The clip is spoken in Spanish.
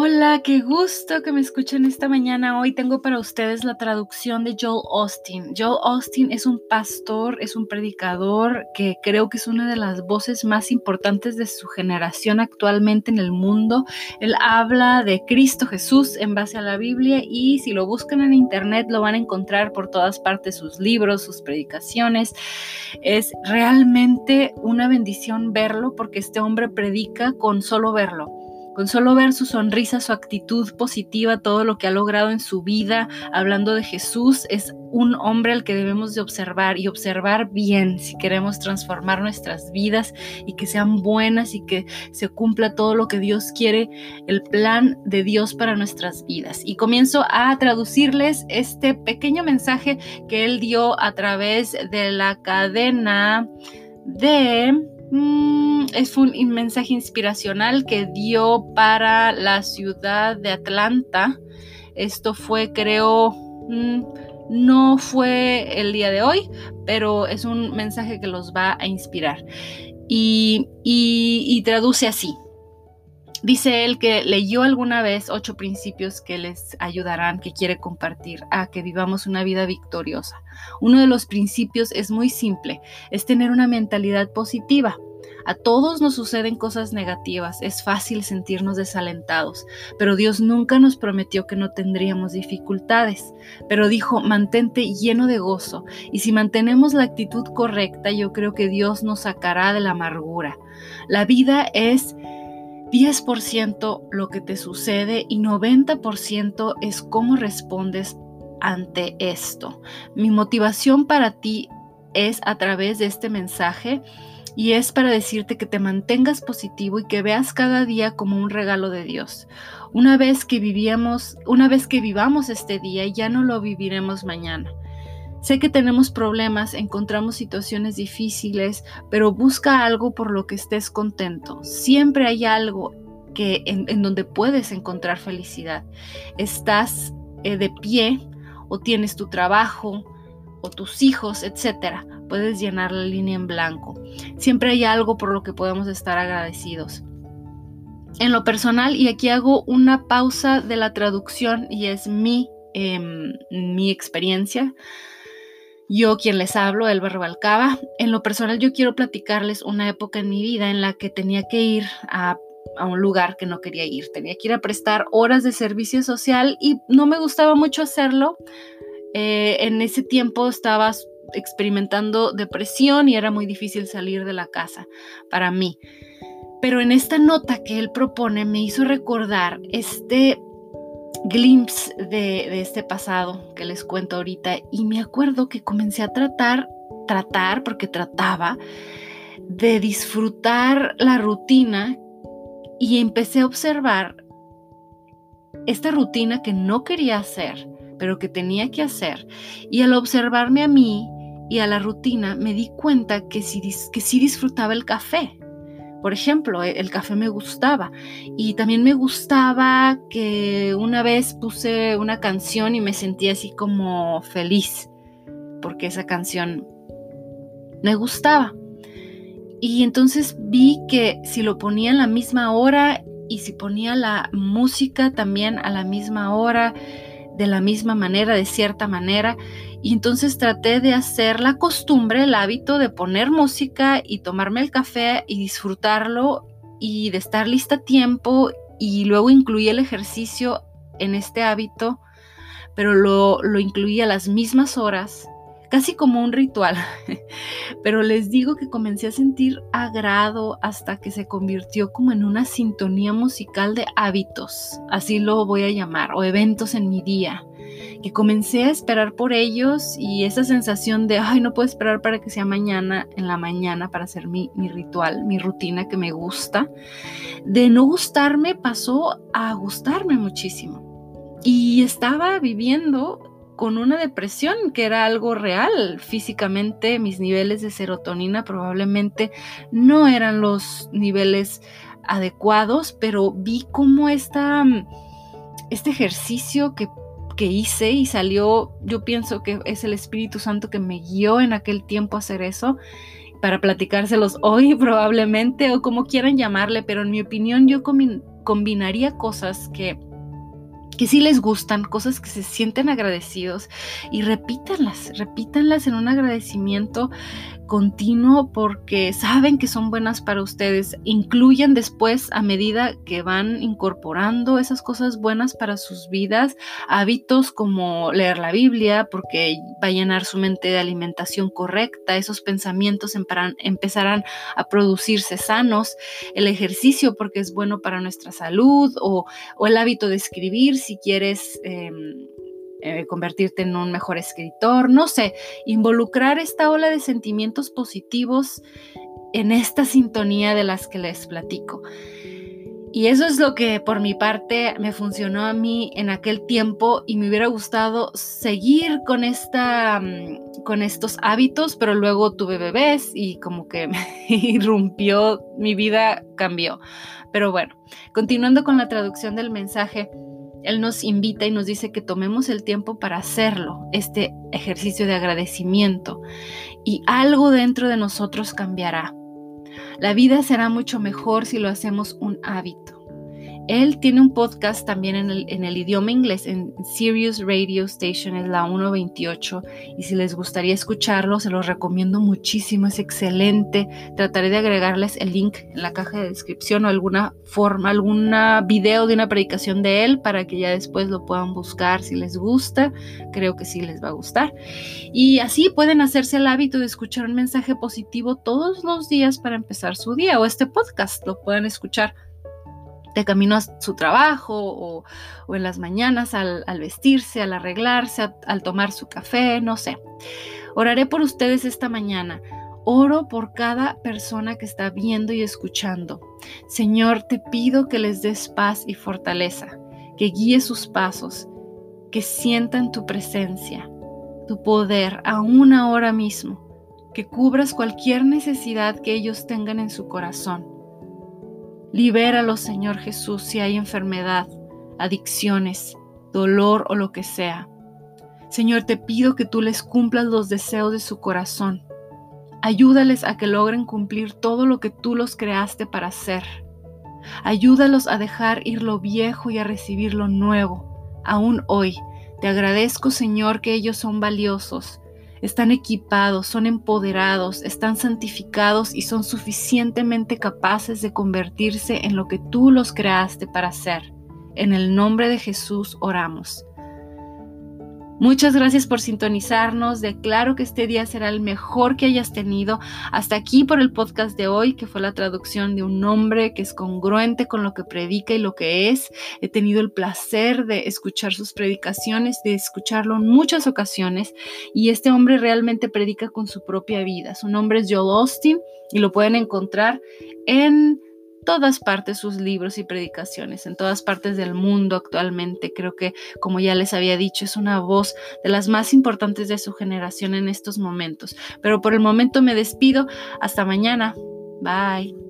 Hola, qué gusto que me escuchen esta mañana. Hoy tengo para ustedes la traducción de Joel Austin. Joel Austin es un pastor, es un predicador que creo que es una de las voces más importantes de su generación actualmente en el mundo. Él habla de Cristo Jesús en base a la Biblia y si lo buscan en internet lo van a encontrar por todas partes, sus libros, sus predicaciones. Es realmente una bendición verlo porque este hombre predica con solo verlo con solo ver su sonrisa, su actitud positiva, todo lo que ha logrado en su vida, hablando de Jesús, es un hombre al que debemos de observar y observar bien si queremos transformar nuestras vidas y que sean buenas y que se cumpla todo lo que Dios quiere, el plan de Dios para nuestras vidas. Y comienzo a traducirles este pequeño mensaje que él dio a través de la cadena de... Mm, es un mensaje inspiracional que dio para la ciudad de Atlanta. Esto fue, creo, mm, no fue el día de hoy, pero es un mensaje que los va a inspirar. Y, y traduce así. Dice él que leyó alguna vez ocho principios que les ayudarán, que quiere compartir a que vivamos una vida victoriosa. Uno de los principios es muy simple, es tener una mentalidad positiva. A todos nos suceden cosas negativas, es fácil sentirnos desalentados, pero Dios nunca nos prometió que no tendríamos dificultades, pero dijo, mantente lleno de gozo, y si mantenemos la actitud correcta, yo creo que Dios nos sacará de la amargura. La vida es 10% lo que te sucede y 90% es cómo respondes ante esto. Mi motivación para ti es a través de este mensaje y es para decirte que te mantengas positivo y que veas cada día como un regalo de Dios. Una vez que vivíamos, una vez que vivamos este día, ya no lo viviremos mañana. Sé que tenemos problemas, encontramos situaciones difíciles, pero busca algo por lo que estés contento. Siempre hay algo que en, donde puedes encontrar felicidad. Estás eh, de pie o tienes tu trabajo o tus hijos, etcétera puedes llenar la línea en blanco. Siempre hay algo por lo que podemos estar agradecidos. En lo personal, y aquí hago una pausa de la traducción y es mi, em, mi experiencia. Yo quien les hablo, Elba Rebalcaba, en lo personal yo quiero platicarles una época en mi vida en la que tenía que ir a, a, un lugar que no quería ir. Tenía que ir a prestar horas de servicio social y no me gustaba mucho hacerlo. Eh, en ese tiempo estaba experimentando depresión y era muy difícil salir de la casa para mí. Pero en esta nota que él propone me hizo recordar este glimpse de, este pasado que les cuento ahorita y me acuerdo que comencé a tratar, tratar, porque trataba de disfrutar la rutina y empecé a observar esta rutina que no quería hacer, pero que tenía que hacer. Y al observarme a mí y a la rutina me di cuenta que sí, que sí disfrutaba el café. Por ejemplo, e, el café me gustaba y también me gustaba que una vez puse una canción y me sentí así como feliz porque esa canción me gustaba. Y entonces vi que si lo ponía en la misma hora y si ponía la música también a la misma hora, de la misma manera, de cierta manera. Y entonces traté de hacer la costumbre, el hábito de poner música y tomarme el café y disfrutarlo y de estar lista a tiempo y luego incluí el ejercicio en este hábito, pero lo, lo incluí a las mismas horas casi como un ritual. Pero les digo que comencé a sentir agrado hasta que se convirtió como en una sintonía musical de hábitos, así lo voy a llamar, o eventos en mi día, que comencé a esperar por ellos y esa sensación de, ay, no puedo esperar para que sea mañana, en la mañana, para hacer mi, mi ritual, mi rutina que me gusta, de no gustarme pasó a gustarme muchísimo. Y estaba viviendo con una depresión, que era algo real. Físicamente mis niveles de serotonina probablemente no eran los niveles adecuados, pero vi cómo esta, este ejercicio que, que hice y salió, yo pienso que es el Espíritu Santo que me guió en aquel tiempo a hacer eso para platicárselos hoy probablemente o como quieran llamarle, pero en mi opinión yo combinaría cosas que que sí les gustan, cosas que se sienten agradecidos y repítanlas, repítanlas en un agradecimiento continuo porque saben que son buenas para ustedes. Incluyen después a medida que van incorporando esas cosas buenas para sus vidas, hábitos como leer la Biblia porque va a llenar su mente de alimentación correcta, esos pensamientos empezarán a producirse sanos, el ejercicio porque es bueno para nuestra salud o, el hábito de escribir si quieres... Em, eh, convertirte en un mejor escritor, no sé, involucrar esta ola de sentimientos positivos en esta sintonía de las que les platico. Y eso es lo que por mi parte me funcionó a mí en aquel tiempo y me hubiera gustado seguir con esta mm, con estos hábitos, pero luego tuve bebés y como que me irrumpió, mi vida cambió. Pero bueno, continuando con la traducción del mensaje, él nos invita y nos dice que tomemos el tiempo para hacerlo, este ejercicio de agradecimiento, y algo dentro de nosotros cambiará. La vida será mucho mejor si lo hacemos un hábito. Él tiene un podcast también en el, idioma inglés, en Sirius Radio Station, es la 128. Y si les gustaría escucharlo, se los recomiendo muchísimo, es excelente. Trataré de agregarles el link en la caja de descripción o alguna forma, alguna video de una predicación de él para que ya después lo puedan buscar si les gusta. Creo que sí les va a gustar. Y así pueden hacerse el hábito de escuchar un mensaje positivo todos los días para empezar su día o este podcast lo pueden escuchar de camino a su trabajo o, en las mañanas al, vestirse, al arreglarse, al tomar su café, no sé. Oraré por ustedes esta mañana. Oro por cada persona que está viendo y escuchando. Señor, te pido que les des paz y fortaleza, que guíe sus pasos, que sientan tu presencia, tu poder, aún ahora mismo, que cubras cualquier necesidad que ellos tengan en su corazón Libéralos, Señor Jesús, si hay enfermedad, adicciones, dolor o lo que sea. Señor, te pido que tú les cumplas los deseos de su corazón. Ayúdales a que logren cumplir todo lo que tú los creaste para hacer. Ayúdalos a dejar ir lo viejo y a recibir lo nuevo, aún hoy. Te agradezco, Señor, que ellos son valiosos, están equipados, son empoderados, están santificados y son suficientemente capaces de convertirse en lo que tú los creaste para ser. En el nombre de Jesús oramos. Muchas gracias por sintonizarnos. Declaro que este día será el mejor que hayas tenido. Hasta aquí por el podcast de hoy, que fue la traducción de un nombre que es congruente con lo que predica y lo que es. He tenido el placer de escuchar sus predicaciones, de escucharlo en muchas ocasiones. Y este hombre realmente predica con su propia vida. Su nombre es Joel Austin y lo pueden encontrar en todas partes sus libros y predicaciones, en todas partes del mundo actualmente. Creo que, como ya les había dicho, es una voz de las más importantes de su generación en estos momentos. Pero por el momento me despido. Hasta mañana. Bye.